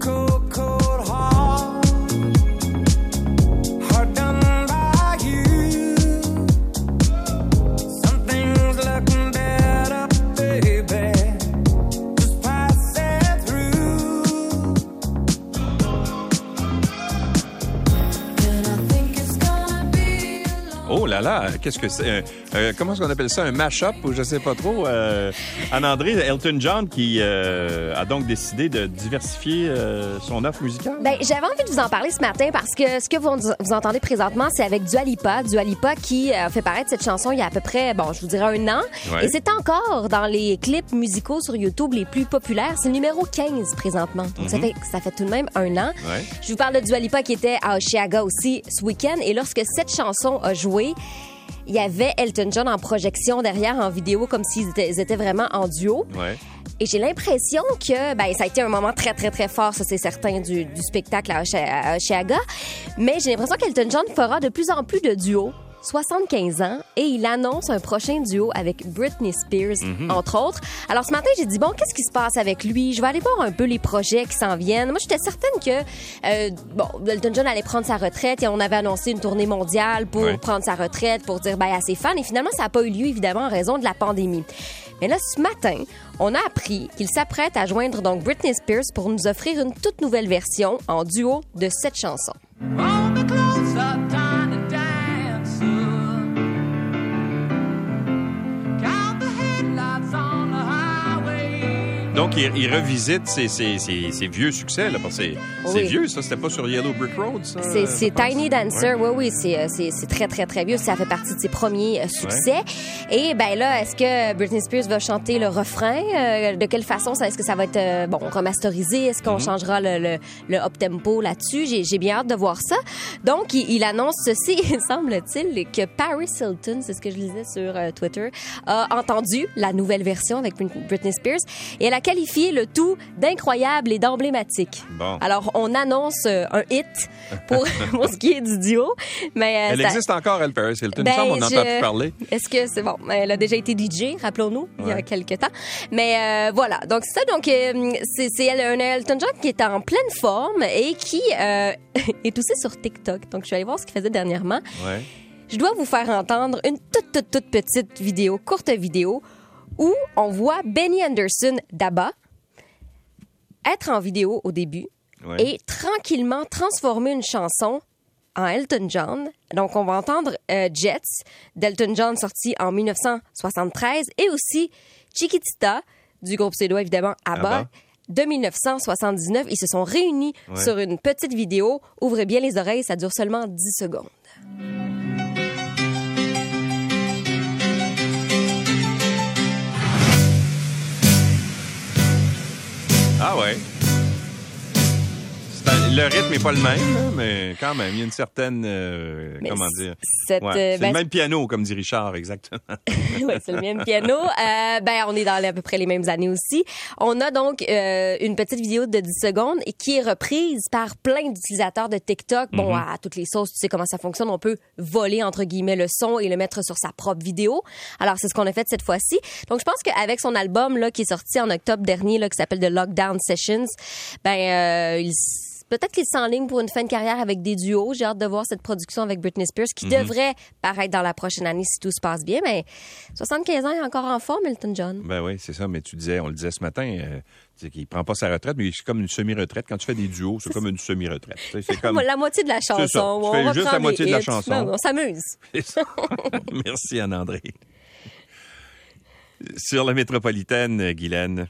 Cool. Qu'est-ce que c'est? euh, euh, comment est-ce qu'on appelle ça? Un mash-up ou je sais pas trop? Euh, Anne-André, Elton John qui euh, a donc décidé de diversifier euh, son offre musicale? Ben, j'avais envie de vous en parler ce matin parce que ce que vous, vous entendez présentement, c'est avec Dua Lipa. Dua Lipa qui a fait paraître cette chanson il y a à peu près, bon, je vous dirais un an. Ouais. Et c'est encore dans les clips musicaux sur YouTube les plus populaires. C'est le numéro 15 présentement. Donc, ça, fait, ça fait tout de même un an. Ouais. Je vous parle de Dua Lipa qui était à Oshiaga aussi ce week-end. Et lorsque cette chanson a joué, il y avait Elton John en projection derrière en vidéo comme s'ils étaient, vraiment en duo. Ouais. Et j'ai l'impression que ben, ça a été un moment très, très, très fort, ça c'est certain, du, du spectacle à Oshiaga. Mais j'ai l'impression qu'Elton John fera de plus en plus de duos. 75 ans et il annonce un prochain duo avec Britney Spears, entre autres. Alors ce matin, j'ai dit, bon, qu'est-ce qui se passe avec lui? Je vais aller voir un peu les projets qui s'en viennent. Moi, j'étais certaine que, euh, bon, Elton John allait prendre sa retraite et on avait annoncé une tournée mondiale pour prendre sa retraite, pour dire bye à ses fans. Et finalement, ça n'a pas eu lieu, évidemment, en raison de la pandémie. Mais là, ce matin, on a appris qu'il s'apprête à joindre donc Britney Spears pour nous offrir une toute nouvelle version en duo de cette chanson. All Donc, il, il revisite ses, ses- ses- ses vieux succès, là, parce que c'est Oui. vieux, ça. C'était pas sur Yellow Brick Road, ça? C'est, pense? Tiny Dancer, Ouais. oui, oui, c'est, euh, c'est, très, très, très vieux. Ça fait partie de ses premiers euh, succès. Et ben là, est-ce que Britney Spears va chanter le refrain? Euh, de quelle façon? Est-ce que ça va être, euh, bon, remasterisé? Est-ce qu'on changera le, le, le up-tempo là-dessus? J'ai, bien hâte de voir ça. Donc, il, il annonce ceci, semble-t-il, que Paris Hilton, c'est ce que je lisais sur euh, Twitter, a entendu la nouvelle version avec Brit- Britney Spears et elle a qualifié le tout d'incroyable et d'emblématique. Bon. Alors, on annonce euh, un hit pour, pour ce qui est du duo. Mais, euh, Elle ça- existe encore, elle, Paris Hilton. Ben, semble, on je- entend plus parler. Est-ce que c'est bon? Elle a déjà été DJ, rappelons-nous, il y a quelques temps. Mais euh, voilà, donc c'est ça. Donc, c'est un Elton John qui est en pleine forme et qui est aussi sur TikTok. Donc, je suis allée voir ce qu'il faisait dernièrement. Ouais. Je dois vous faire entendre une toute, toute, toute petite vidéo, courte vidéo, où on voit Benny Anderson d'ABBA être en vidéo au début Ouais. et tranquillement transformer une chanson en Elton John. Donc, on va entendre euh, Jets d'Elton John sorti en 1973 et aussi Chiquitita du groupe suédois, évidemment, ABBA. De 1979, ils se sont réunis Ouais. sur une petite vidéo. Ouvrez bien les oreilles, ça dure seulement 10 secondes. Ah ouais. C'est un- le rythme n'est pas le même, mais quand même, il y a une certaine... euh, comment dire? Ouais, euh, c'est ben, le même piano, comme dit Richard, exactement. ouais, c'est le même piano. Euh, ben, on est dans à peu près les mêmes années aussi. On a donc euh, une petite vidéo de 10 secondes qui est reprise par plein d'utilisateurs de TikTok. Bon, à toutes les sauces, tu sais comment ça fonctionne. On peut voler, entre guillemets, le son et le mettre sur sa propre vidéo. Alors, c'est ce qu'on a fait cette fois-ci. Donc, je pense qu'avec son album, là, qui est sorti en octobre dernier, là, qui s'appelle The Lockdown Sessions, ben, euh, il Peut-être qu'il s'enligne pour une fin de carrière avec des duos. J'ai hâte de voir cette production avec Britney Spears qui devrait paraître dans la prochaine année si tout se passe bien. Mais 75 ans, il est encore en forme, Elton John. Ben oui, c'est ça, mais tu disais, on le disait ce matin, euh, qu'il prend pas sa retraite, mais c'est comme une semi-retraite. Quand tu fais des duos, c'est comme une semi-retraite. C'est comme... La moitié de la chanson. ça. Tu On fais juste la moitié de la chanson. On s'amuse. Merci, Anne-André. Sur la métropolitaine, Guylaine.